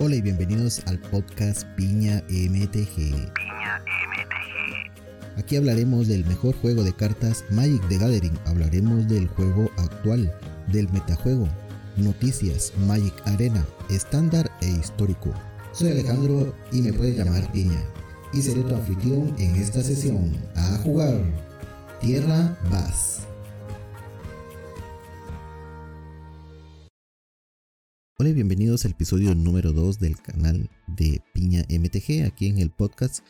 Hola y bienvenidos al podcast Piña MTG. Piña MTG. Aquí hablaremos del mejor juego de cartas Magic the Gathering. Hablaremos del juego actual, del metajuego, noticias, Magic Arena, estándar e histórico. Soy Alejandro y me puedes llamar Piña. Y seré tu anfitrión en esta sesión. A jugar. Tierra Bass. Hola y bienvenidos al episodio número 2 del canal de Piña MTG aquí en el podcast.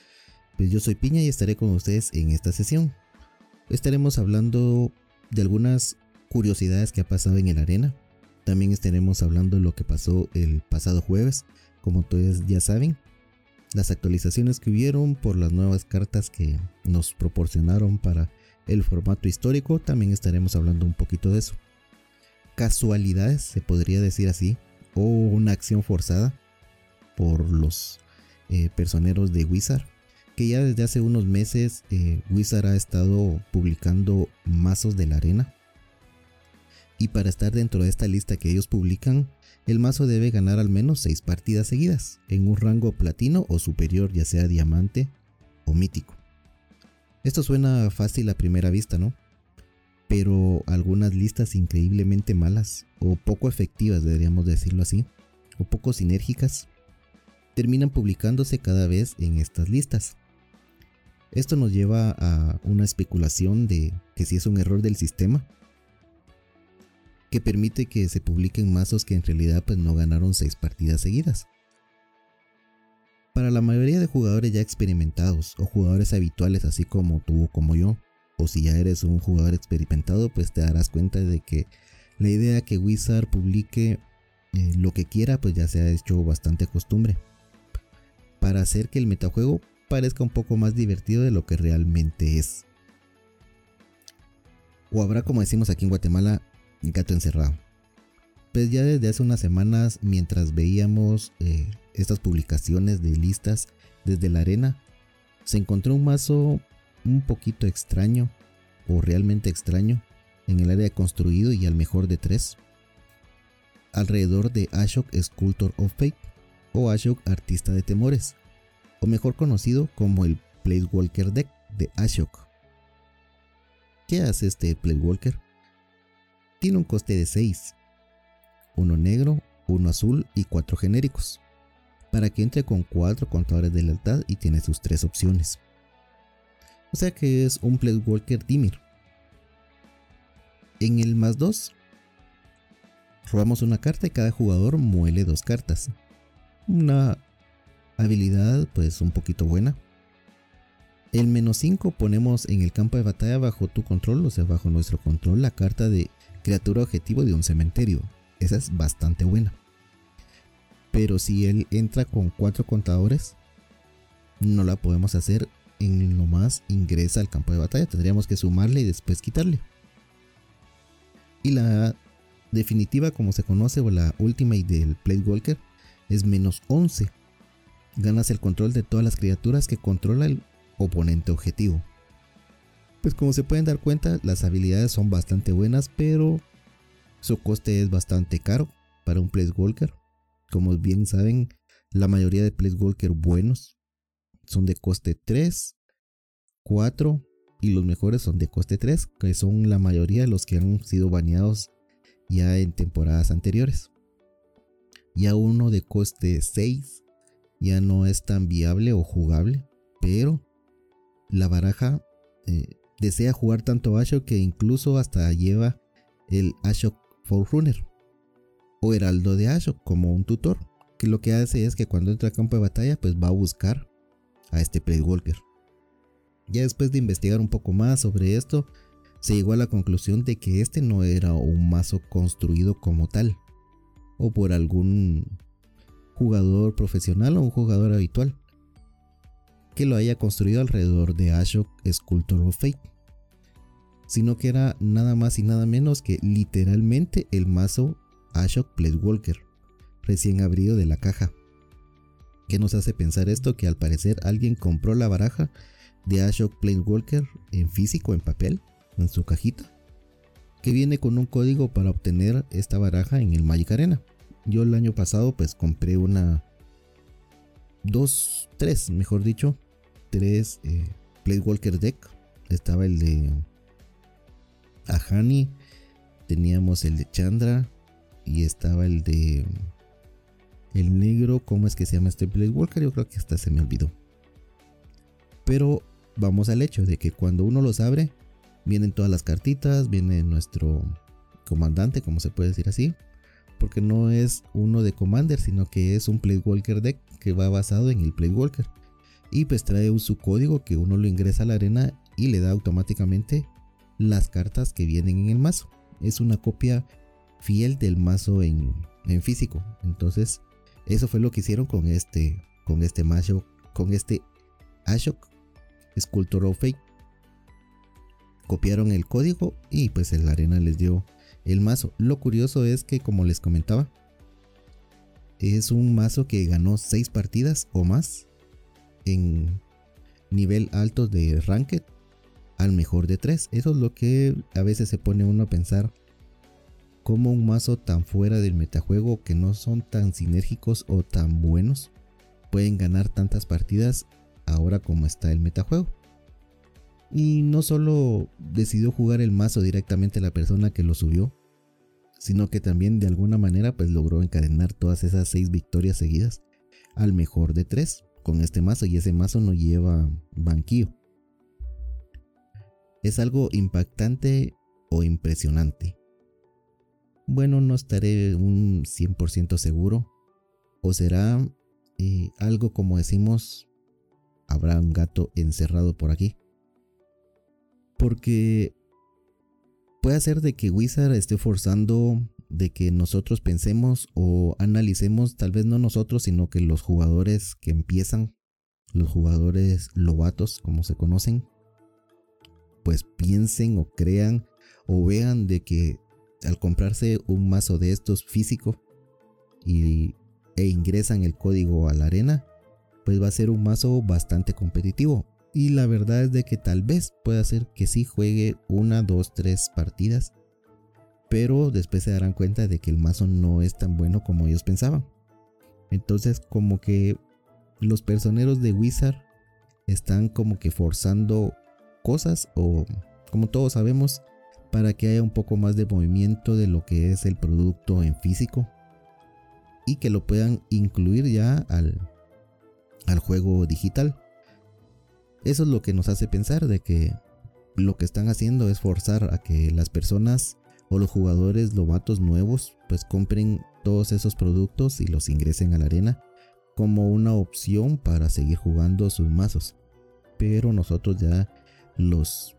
Pues yo soy Piña y estaré con ustedes en esta sesión. Estaremos hablando de algunas curiosidades que ha pasado en el arena. También estaremos hablando de lo que pasó el pasado jueves, como ustedes ya saben. Las actualizaciones que hubieron por las nuevas cartas que nos proporcionaron para el formato histórico. También estaremos hablando un poquito de eso. Casualidades, se podría decir así, o una acción forzada por los eh, personeros de Wizard. Que ya desde hace unos meses eh, Wizard ha estado publicando mazos de la arena. Y para estar dentro de esta lista que ellos publican, el mazo debe ganar al menos 6 partidas seguidas, en un rango platino o superior, ya sea diamante o mítico. Esto suena fácil a primera vista, ¿no? Pero algunas listas increíblemente malas o poco efectivas, deberíamos decirlo así, o poco sinérgicas, terminan publicándose cada vez en estas listas. Esto nos lleva a una especulación de que si es un error del sistema, que permite que se publiquen mazos que en realidad pues no ganaron 6 partidas seguidas. Para la mayoría de jugadores ya experimentados o jugadores habituales así como tú o como yo, o si ya eres un jugador experimentado, pues te darás cuenta de que la idea que Wizard publique eh, lo que quiera, pues ya se ha hecho bastante costumbre. Para hacer que el metajuego parezca un poco más divertido de lo que realmente es. O habrá, como decimos aquí en Guatemala, gato encerrado. Pues ya desde hace unas semanas, mientras veíamos eh, estas publicaciones de listas desde la arena, se encontró un mazo un poquito extraño o realmente extraño en el área construido y al mejor de tres alrededor de Ashok Sculptor of Fate o Ashok Artista de Temores o mejor conocido como el Walker Deck de Ashok. ¿Qué hace este Walker? Tiene un coste de 6, uno negro, uno azul y cuatro genéricos, para que entre con cuatro contadores de lealtad y tiene sus tres opciones. O sea que es un Walker Dimir. En el más 2, robamos una carta y cada jugador muele dos cartas. Una habilidad pues un poquito buena. El menos 5 ponemos en el campo de batalla bajo tu control, o sea, bajo nuestro control, la carta de criatura objetivo de un cementerio. Esa es bastante buena. Pero si él entra con cuatro contadores, no la podemos hacer en lo más ingresa al campo de batalla. Tendríamos que sumarle y después quitarle. Y la definitiva, como se conoce, o la ultimate del Walker es menos 11. Ganas el control de todas las criaturas que controla el oponente objetivo. Pues como se pueden dar cuenta, las habilidades son bastante buenas, pero su coste es bastante caro para un Walker. Como bien saben, la mayoría de Walker buenos son de coste 3, 4 y los mejores son de coste 3, que son la mayoría de los que han sido baneados ya en temporadas anteriores. Ya uno de coste 6 ya no es tan viable o jugable, pero la baraja eh, desea jugar tanto Ashok que incluso hasta lleva el Ashok Forerunner o Heraldo de Ashok como un tutor, que lo que hace es que cuando entra a campo de batalla pues va a buscar a este Walker. Ya después de investigar un poco más sobre esto, se llegó a la conclusión de que este no era un mazo construido como tal, o por algún jugador profesional o un jugador habitual, que lo haya construido alrededor de Ashok Sculptor of Fate, sino que era nada más y nada menos que literalmente el mazo Ashok Walker, recién abrido de la caja. ¿Qué nos hace pensar esto? Que al parecer alguien compró la baraja de Ashok Walker en físico, en papel, en su cajita, que viene con un código para obtener esta baraja en el Magic Arena. Yo el año pasado pues compré una dos, tres, mejor dicho, tres eh, Deck. Estaba el de Ahani, teníamos el de Chandra y estaba el de el negro, ¿cómo es que se llama este Walker? Yo creo que hasta se me olvidó. Pero vamos al hecho de que cuando uno los abre, vienen todas las cartitas, viene nuestro comandante, como se puede decir así, porque no es uno de Commander, sino que es un Walker deck que va basado en el Walker. Y pues trae su código que uno lo ingresa a la arena y le da automáticamente las cartas que vienen en el mazo. Es una copia fiel del mazo en físico. Entonces, eso fue lo que hicieron con este, con este con este Ashok Sculptor of Fate. Copiaron el código y pues el arena les dio el mazo. Lo curioso es que como les comentaba, es un mazo que ganó 6 partidas o más en nivel alto de Ranked al mejor de 3. Eso es lo que a veces se pone uno a pensar como un mazo tan fuera del metajuego que no son tan sinérgicos o tan buenos pueden ganar tantas partidas ahora como está el metajuego. Y no solo decidió jugar el mazo directamente la persona que lo subió, sino que también de alguna manera pues logró encadenar todas esas seis victorias seguidas al mejor de tres con este mazo y ese mazo no lleva banquillo. Es algo impactante o impresionante. Bueno, no estaré un 100% seguro. O será eh, algo como decimos, habrá un gato encerrado por aquí. Porque puede ser de que Wizard esté forzando de que nosotros pensemos o analicemos, tal vez no nosotros, sino que los jugadores que empiezan, los jugadores lobatos, como se conocen, pues piensen o crean o vean de que al comprarse un mazo de estos físico y, e ingresan el código a la arena, pues va a ser un mazo bastante competitivo. Y la verdad es de que tal vez pueda ser que sí juegue una, dos, tres partidas. Pero después se darán cuenta de que el mazo no es tan bueno como ellos pensaban. Entonces como que los personeros de Wizard están como que forzando cosas o como todos sabemos para que haya un poco más de movimiento de lo que es el producto en físico y que lo puedan incluir ya al, al juego digital. Eso es lo que nos hace pensar de que lo que están haciendo es forzar a que las personas o los jugadores lobatos nuevos pues compren todos esos productos y los ingresen a la arena como una opción para seguir jugando sus mazos. Pero nosotros ya los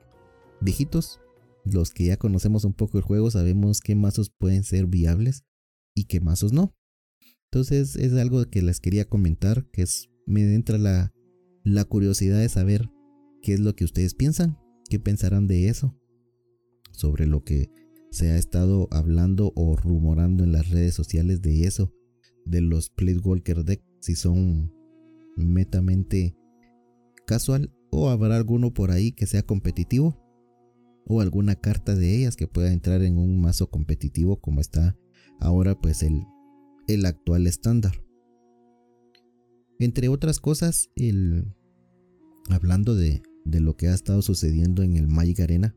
viejitos los que ya conocemos un poco el juego sabemos qué mazos pueden ser viables y qué mazos no. Entonces es algo que les quería comentar, que es, me entra la, curiosidad de saber qué es lo que ustedes piensan, qué pensarán de eso, sobre lo que se ha estado hablando o rumorando en las redes sociales de eso, de los Walker Deck, si son metamente casual o habrá alguno por ahí que sea competitivo o alguna carta de ellas que pueda entrar en un mazo competitivo como está ahora pues el, el actual estándar. Entre otras cosas, el, hablando de, de lo que ha estado sucediendo en el Magic Arena,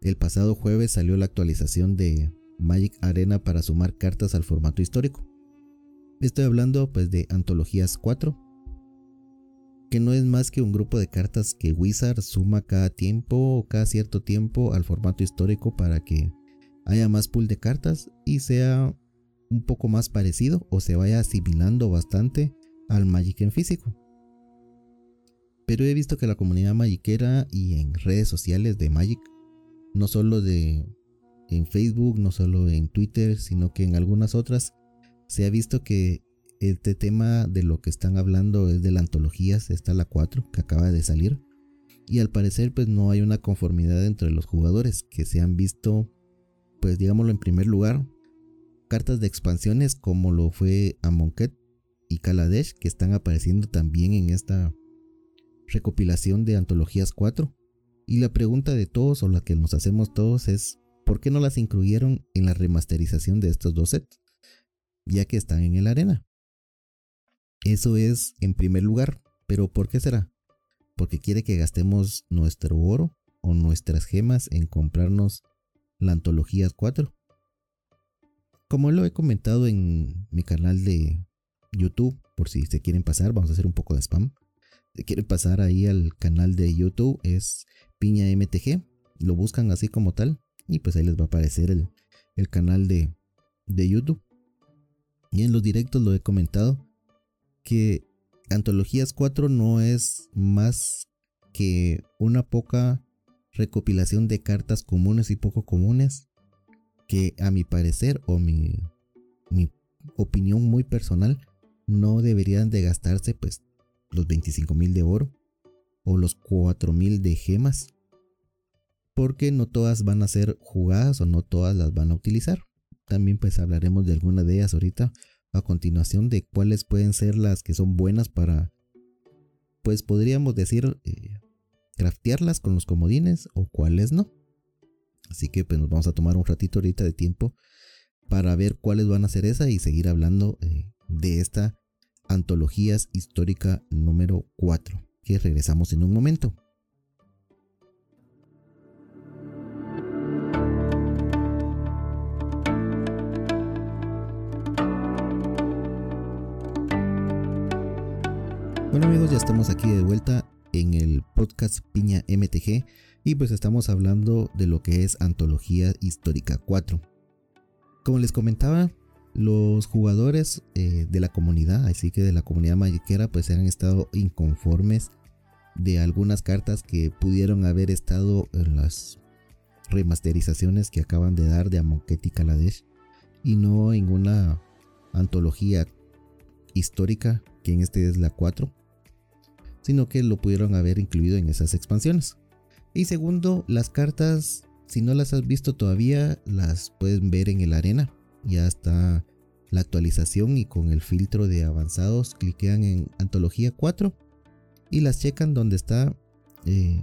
el pasado jueves salió la actualización de Magic Arena para sumar cartas al formato histórico. Estoy hablando pues de Antologías 4, que no es más que un grupo de cartas que Wizard suma cada tiempo o cada cierto tiempo al formato histórico para que haya más pool de cartas y sea un poco más parecido o se vaya asimilando bastante al Magic en físico. Pero he visto que la comunidad magiquera y en redes sociales de Magic, no solo de en Facebook, no solo en Twitter, sino que en algunas otras, se ha visto que este tema de lo que están hablando es de la antologías, está la 4 que acaba de salir. Y al parecer pues no hay una conformidad entre los jugadores que se han visto, pues digámoslo en primer lugar, cartas de expansiones como lo fue Amonkhet y Kaladesh que están apareciendo también en esta recopilación de antologías 4. Y la pregunta de todos o la que nos hacemos todos es ¿por qué no las incluyeron en la remasterización de estos dos sets? Ya que están en el arena. Eso es en primer lugar, pero ¿por qué será? Porque quiere que gastemos nuestro oro o nuestras gemas en comprarnos la antología 4. Como lo he comentado en mi canal de YouTube, por si se quieren pasar, vamos a hacer un poco de spam. Si quieren pasar ahí al canal de YouTube, es Piña MTG, lo buscan así como tal, y pues ahí les va a aparecer el, el canal de, de YouTube. Y en los directos lo he comentado que Antologías 4 no es más que una poca recopilación de cartas comunes y poco comunes que a mi parecer o mi, mi opinión muy personal no deberían de gastarse pues los 25 mil de oro o los 4 mil de gemas porque no todas van a ser jugadas o no todas las van a utilizar. También pues hablaremos de alguna de ellas ahorita a continuación de cuáles pueden ser las que son buenas para pues podríamos decir eh, craftearlas con los comodines o cuáles no. Así que pues nos vamos a tomar un ratito ahorita de tiempo para ver cuáles van a ser esa y seguir hablando eh, de esta antologías histórica número 4 que regresamos en un momento. Bueno amigos, ya estamos aquí de vuelta en el podcast Piña MTG y pues estamos hablando de lo que es Antología Histórica 4. Como les comentaba, los jugadores eh, de la comunidad, así que de la comunidad magiquera, pues han estado inconformes de algunas cartas que pudieron haber estado en las remasterizaciones que acaban de dar de Amonkhet y Kaladesh y no en una antología histórica, que en este es la 4 sino que lo pudieron haber incluido en esas expansiones. Y segundo, las cartas, si no las has visto todavía, las pueden ver en el arena. Ya está la actualización y con el filtro de avanzados cliquean en antología 4 y las checan donde está, eh,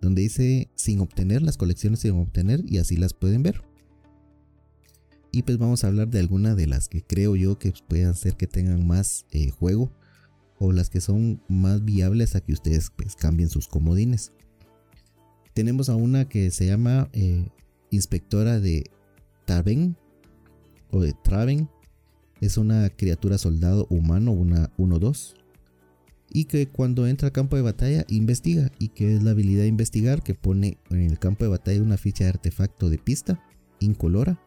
donde dice sin obtener, las colecciones sin obtener y así las pueden ver. Y pues vamos a hablar de algunas de las que creo yo que puedan ser que tengan más eh, juego o las que son más viables a que ustedes pues, cambien sus comodines. Tenemos a una que se llama eh, inspectora de Taven o de Traven. Es una criatura soldado humano, una 1-2. Y que cuando entra al campo de batalla investiga. Y que es la habilidad de investigar que pone en el campo de batalla una ficha de artefacto de pista incolora.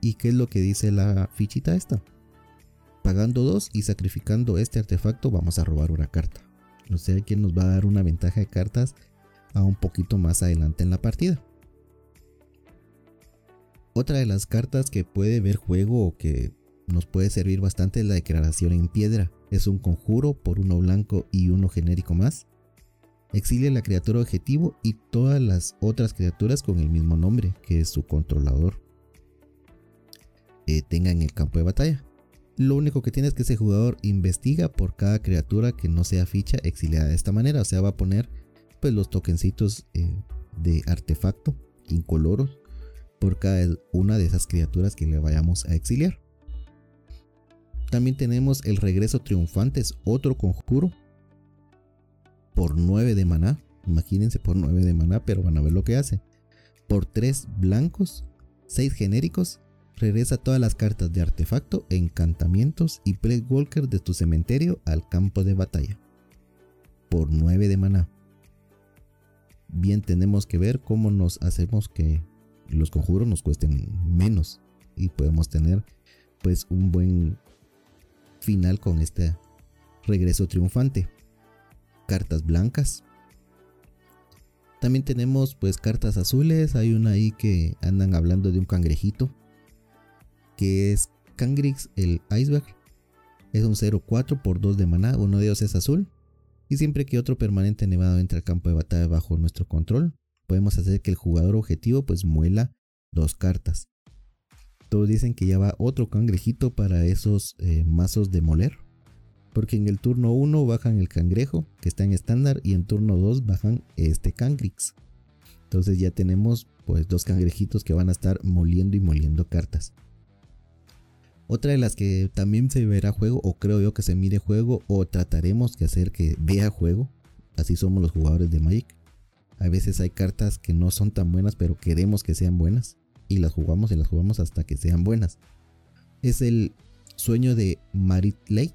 ¿Y qué es lo que dice la fichita esta? Pagando dos y sacrificando este artefacto vamos a robar una carta. No sé quién nos va a dar una ventaja de cartas a un poquito más adelante en la partida. Otra de las cartas que puede ver juego o que nos puede servir bastante es la declaración en piedra. Es un conjuro por uno blanco y uno genérico más. Exilia la criatura objetivo y todas las otras criaturas con el mismo nombre, que es su controlador. Eh, tenga en el campo de batalla. Lo único que tiene es que ese jugador investiga por cada criatura que no sea ficha exiliada de esta manera. O sea, va a poner pues los tokencitos eh, de artefacto incoloros por cada una de esas criaturas que le vayamos a exiliar. También tenemos el regreso triunfante, otro conjuro por 9 de maná. Imagínense por 9 de maná, pero van a ver lo que hace. Por 3 blancos, 6 genéricos Regresa todas las cartas de artefacto, encantamientos y Plague Walker de tu cementerio al campo de batalla. Por 9 de maná. Bien tenemos que ver cómo nos hacemos que los conjuros nos cuesten menos y podemos tener pues un buen final con este regreso triunfante. Cartas blancas. También tenemos pues cartas azules, hay una ahí que andan hablando de un cangrejito que es Kangrix el Iceberg. Es un 0-4 por 2 de maná, uno de ellos es azul. Y siempre que otro permanente nevado entre al campo de batalla bajo nuestro control, podemos hacer que el jugador objetivo pues muela dos cartas. Todos dicen que ya va otro cangrejito para esos eh, mazos de moler. Porque en el turno 1 bajan el cangrejo, que está en estándar, y en turno 2 bajan este Kangrix. Entonces ya tenemos pues dos cangrejitos que van a estar moliendo y moliendo cartas. Otra de las que también se verá juego, o creo yo que se mire juego, o trataremos de hacer que vea juego. Así somos los jugadores de Magic. A veces hay cartas que no son tan buenas, pero queremos que sean buenas. Y las jugamos y las jugamos hasta que sean buenas. Es el sueño de Marit Lake.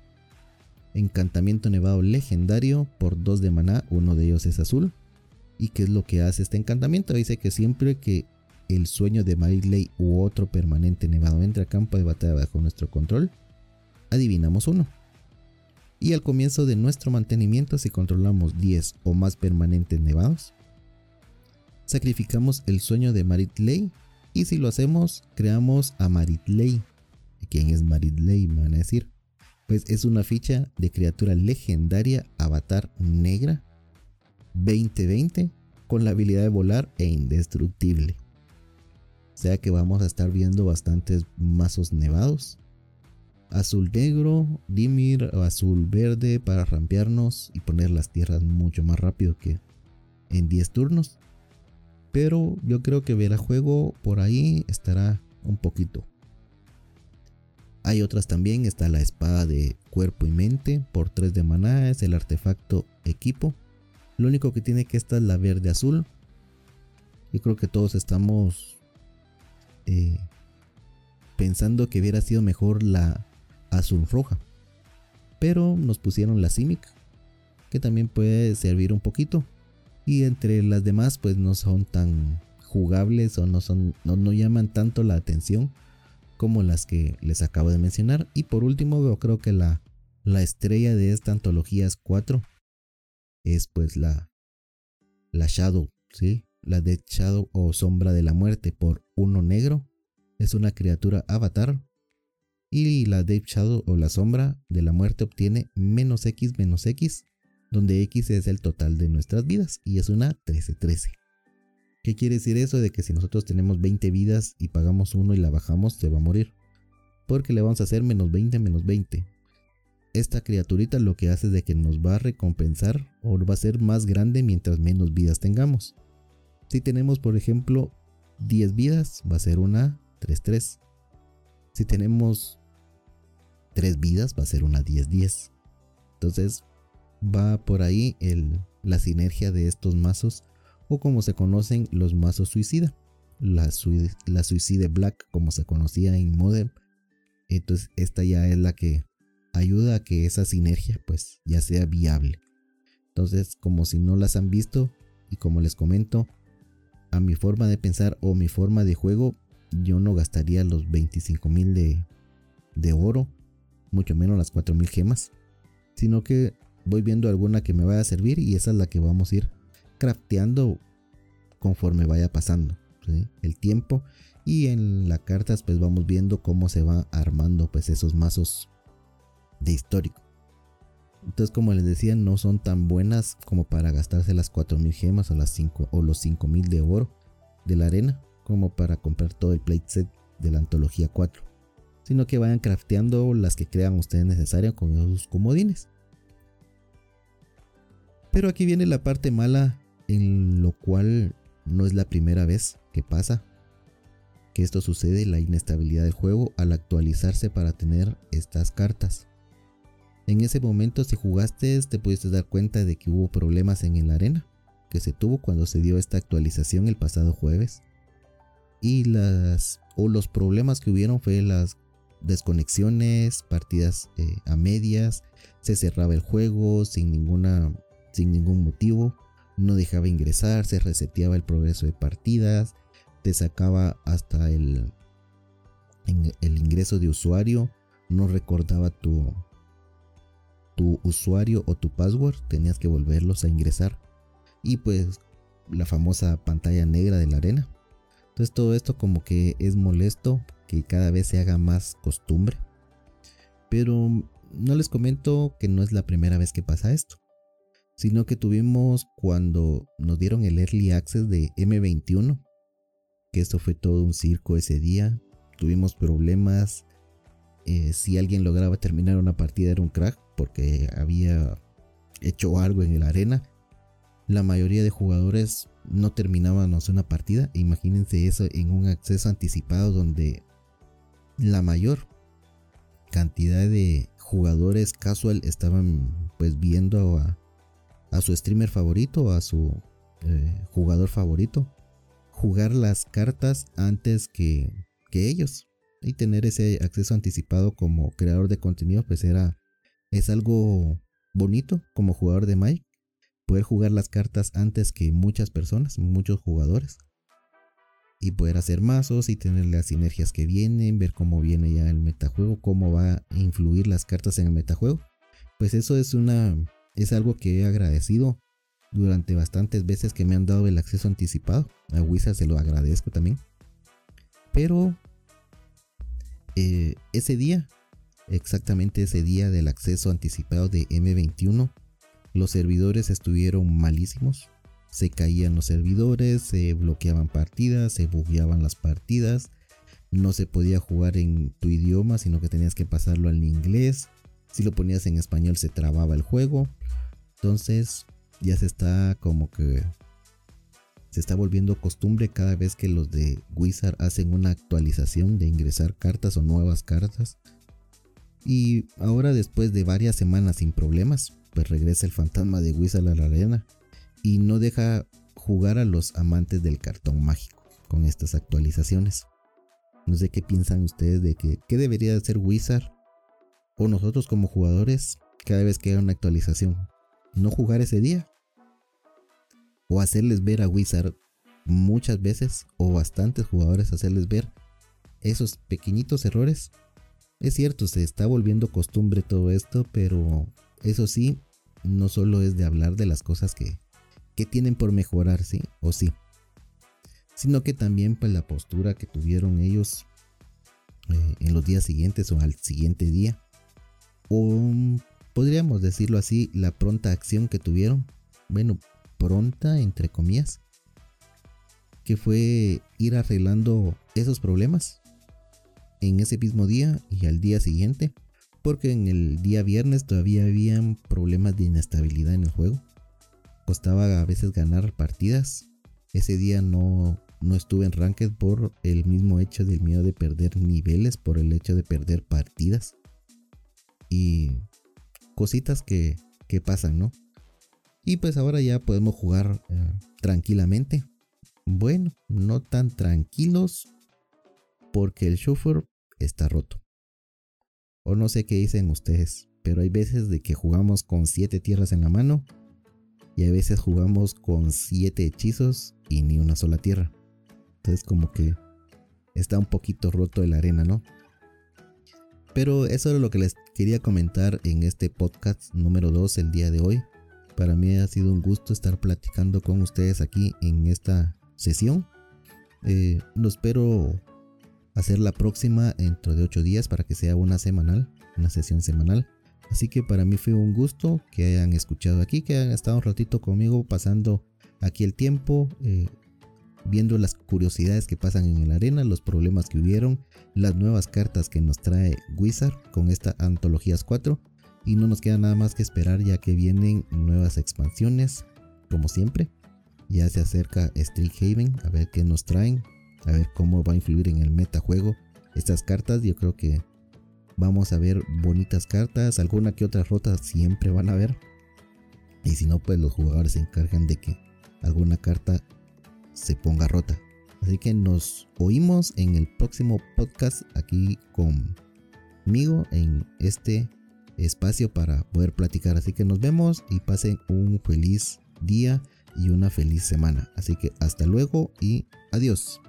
Encantamiento nevado legendario por 2 de maná. Uno de ellos es azul. ¿Y qué es lo que hace este encantamiento? Dice que siempre que el sueño de Mariley u otro permanente nevado entre a campo de batalla bajo nuestro control, adivinamos uno. Y al comienzo de nuestro mantenimiento, si controlamos 10 o más permanentes nevados, sacrificamos el sueño de Maritley y si lo hacemos, creamos a Maritley. ¿Quién es Maritley? Me van a decir. Pues es una ficha de criatura legendaria avatar negra 2020 con la habilidad de volar e indestructible. Sea que vamos a estar viendo bastantes mazos nevados. Azul negro, Dimir o azul verde para rampearnos y poner las tierras mucho más rápido que en 10 turnos. Pero yo creo que ver a juego por ahí estará un poquito. Hay otras también, está la espada de cuerpo y mente por 3 de maná, es el artefacto equipo. Lo único que tiene que esta es la verde azul. Yo creo que todos estamos eh, pensando que hubiera sido mejor la azul roja. Pero nos pusieron la Simic, que también puede servir un poquito. Y entre las demás, pues no son tan jugables o no, son, no, llaman tanto la atención como las que les acabo de mencionar. Y por último, yo creo que la, la estrella de esta antología es 4. Es pues la, la Shadow, ¿sí? La Dead Shadow o Sombra de la Muerte por uno negro. Es una criatura avatar. Y la Dead Shadow o la Sombra de la Muerte obtiene menos X menos X. Donde X es el total de nuestras vidas. Y es una 13-13. ¿Qué quiere decir eso? De que si nosotros tenemos 20 vidas y pagamos uno y la bajamos, se va a morir. Porque le vamos a hacer menos 20 menos 20. Esta criaturita lo que hace es de que nos va a recompensar o va a ser más grande mientras menos vidas tengamos. Si tenemos, por ejemplo, 10 vidas, va a ser una 3-3. Si tenemos 3 vidas, va a ser una 10-10. Entonces, va por ahí el, la sinergia de estos mazos, o como se conocen los mazos suicida. La, la Suicide Black, como se conocía en Modem. Entonces, esta ya es la que ayuda a que esa sinergia, pues, ya sea viable. Entonces, como si no las han visto, y como les comento, a mi forma de pensar o mi forma de juego, yo no gastaría los 25 mil de, de oro, mucho menos las 4 mil gemas, sino que voy viendo alguna que me vaya a servir y esa es la que vamos a ir crafteando conforme vaya pasando el tiempo y en las cartas pues vamos viendo cómo se va armando pues esos mazos de histórico entonces, como les decía, no son tan buenas como para gastarse las 4000 gemas o, las 5, o los 5000 de oro de la arena, como para comprar todo el plate set de la antología 4, sino que vayan crafteando las que crean ustedes necesarias con esos comodines. Pero aquí viene la parte mala, en lo cual no es la primera vez que pasa que esto sucede, la inestabilidad del juego al actualizarse para tener estas cartas. En ese momento si jugaste te pudiste dar cuenta de que hubo problemas en la arena que se tuvo cuando se dio esta actualización el pasado jueves. Y las o los problemas que hubieron fue las desconexiones, partidas eh, a medias, se cerraba el juego sin ninguna sin ningún motivo, no dejaba ingresar, se reseteaba el progreso de partidas, te sacaba hasta el el ingreso de usuario, no recordaba tu tu usuario o tu password, tenías que volverlos a ingresar. Y pues la famosa pantalla negra de la arena. Entonces todo esto como que es molesto, que cada vez se haga más costumbre. Pero no les comento que no es la primera vez que pasa esto. Sino que tuvimos cuando nos dieron el early access de M21. Que esto fue todo un circo ese día. Tuvimos problemas. Eh, si alguien lograba terminar una partida era un crack porque había hecho algo en la arena. La mayoría de jugadores no terminaban una partida. Imagínense eso en un acceso anticipado donde la mayor cantidad de jugadores casual estaban pues viendo a, a su streamer favorito, a su eh, jugador favorito, jugar las cartas antes que, que ellos y tener ese acceso anticipado como creador de contenido pues era es algo bonito como jugador de Mike poder jugar las cartas antes que muchas personas, muchos jugadores y poder hacer mazos y tener las sinergias que vienen, ver cómo viene ya el metajuego, cómo va a influir las cartas en el metajuego. Pues eso es una es algo que he agradecido durante bastantes veces que me han dado el acceso anticipado. A Wizard se lo agradezco también. Pero eh, ese día, exactamente ese día del acceso anticipado de M21, los servidores estuvieron malísimos se caían los servidores, se bloqueaban partidas, se bugueaban las partidas, no se podía jugar en tu idioma, sino que tenías que pasarlo al inglés. Si lo ponías en español se trababa el juego. Entonces ya se está como que se está volviendo costumbre cada vez que los de Wizard hacen una actualización de ingresar cartas o nuevas cartas. Y ahora después de varias semanas sin problemas, pues regresa el fantasma de Wizard a la arena y no deja jugar a los amantes del cartón mágico con estas actualizaciones. No sé qué piensan ustedes de que qué debería hacer Wizard o nosotros como jugadores cada vez que haya una actualización. No jugar ese día o hacerles ver a Wizard muchas veces o bastantes jugadores hacerles ver esos pequeñitos errores. Es cierto, se está volviendo costumbre todo esto, pero eso sí, no solo es de hablar de las cosas que, que tienen por mejorar, ¿sí? O sí. Sino que también pues la postura que tuvieron ellos eh, en los días siguientes o al siguiente día. O podríamos decirlo así, la pronta acción que tuvieron. Bueno, pronta entre comillas. Que fue ir arreglando esos problemas en ese mismo día y al día siguiente. Porque en el día viernes todavía habían problemas de inestabilidad en el juego costaba a veces ganar partidas. Ese día no, no estuve en Ranked por el mismo hecho del miedo de perder niveles, por el hecho de perder partidas. Y cositas que, que pasan, ¿no? Y pues ahora ya podemos jugar eh, tranquilamente. Bueno, no tan tranquilos porque el shuffle está roto. O no sé qué dicen ustedes, pero hay veces de que jugamos con 7 tierras en la mano y a veces jugamos con 7 hechizos y ni una sola tierra. Entonces como que está un poquito roto la arena, ¿no? Pero eso es lo que les quería comentar en este podcast número 2 el día de hoy. Para mí ha sido un gusto estar platicando con ustedes aquí en esta sesión. Eh, lo espero hacer la próxima dentro de 8 días para que sea una semanal, una sesión semanal. Así que para mí fue un gusto que hayan escuchado aquí, que hayan estado un ratito conmigo pasando aquí el tiempo, eh, viendo las curiosidades que pasan en la arena, los problemas que hubieron, las nuevas cartas que nos trae Wizard con esta Antologías 4. Y no nos queda nada más que esperar ya que vienen nuevas expansiones, como siempre. Ya se acerca Street Haven, a ver qué nos traen, a ver cómo va a influir en el metajuego estas cartas. Yo creo que Vamos a ver bonitas cartas, alguna que otra rota siempre van a ver. Y si no, pues los jugadores se encargan de que alguna carta se ponga rota. Así que nos oímos en el próximo podcast aquí conmigo en este espacio para poder platicar. Así que nos vemos y pasen un feliz día y una feliz semana. Así que hasta luego y adiós.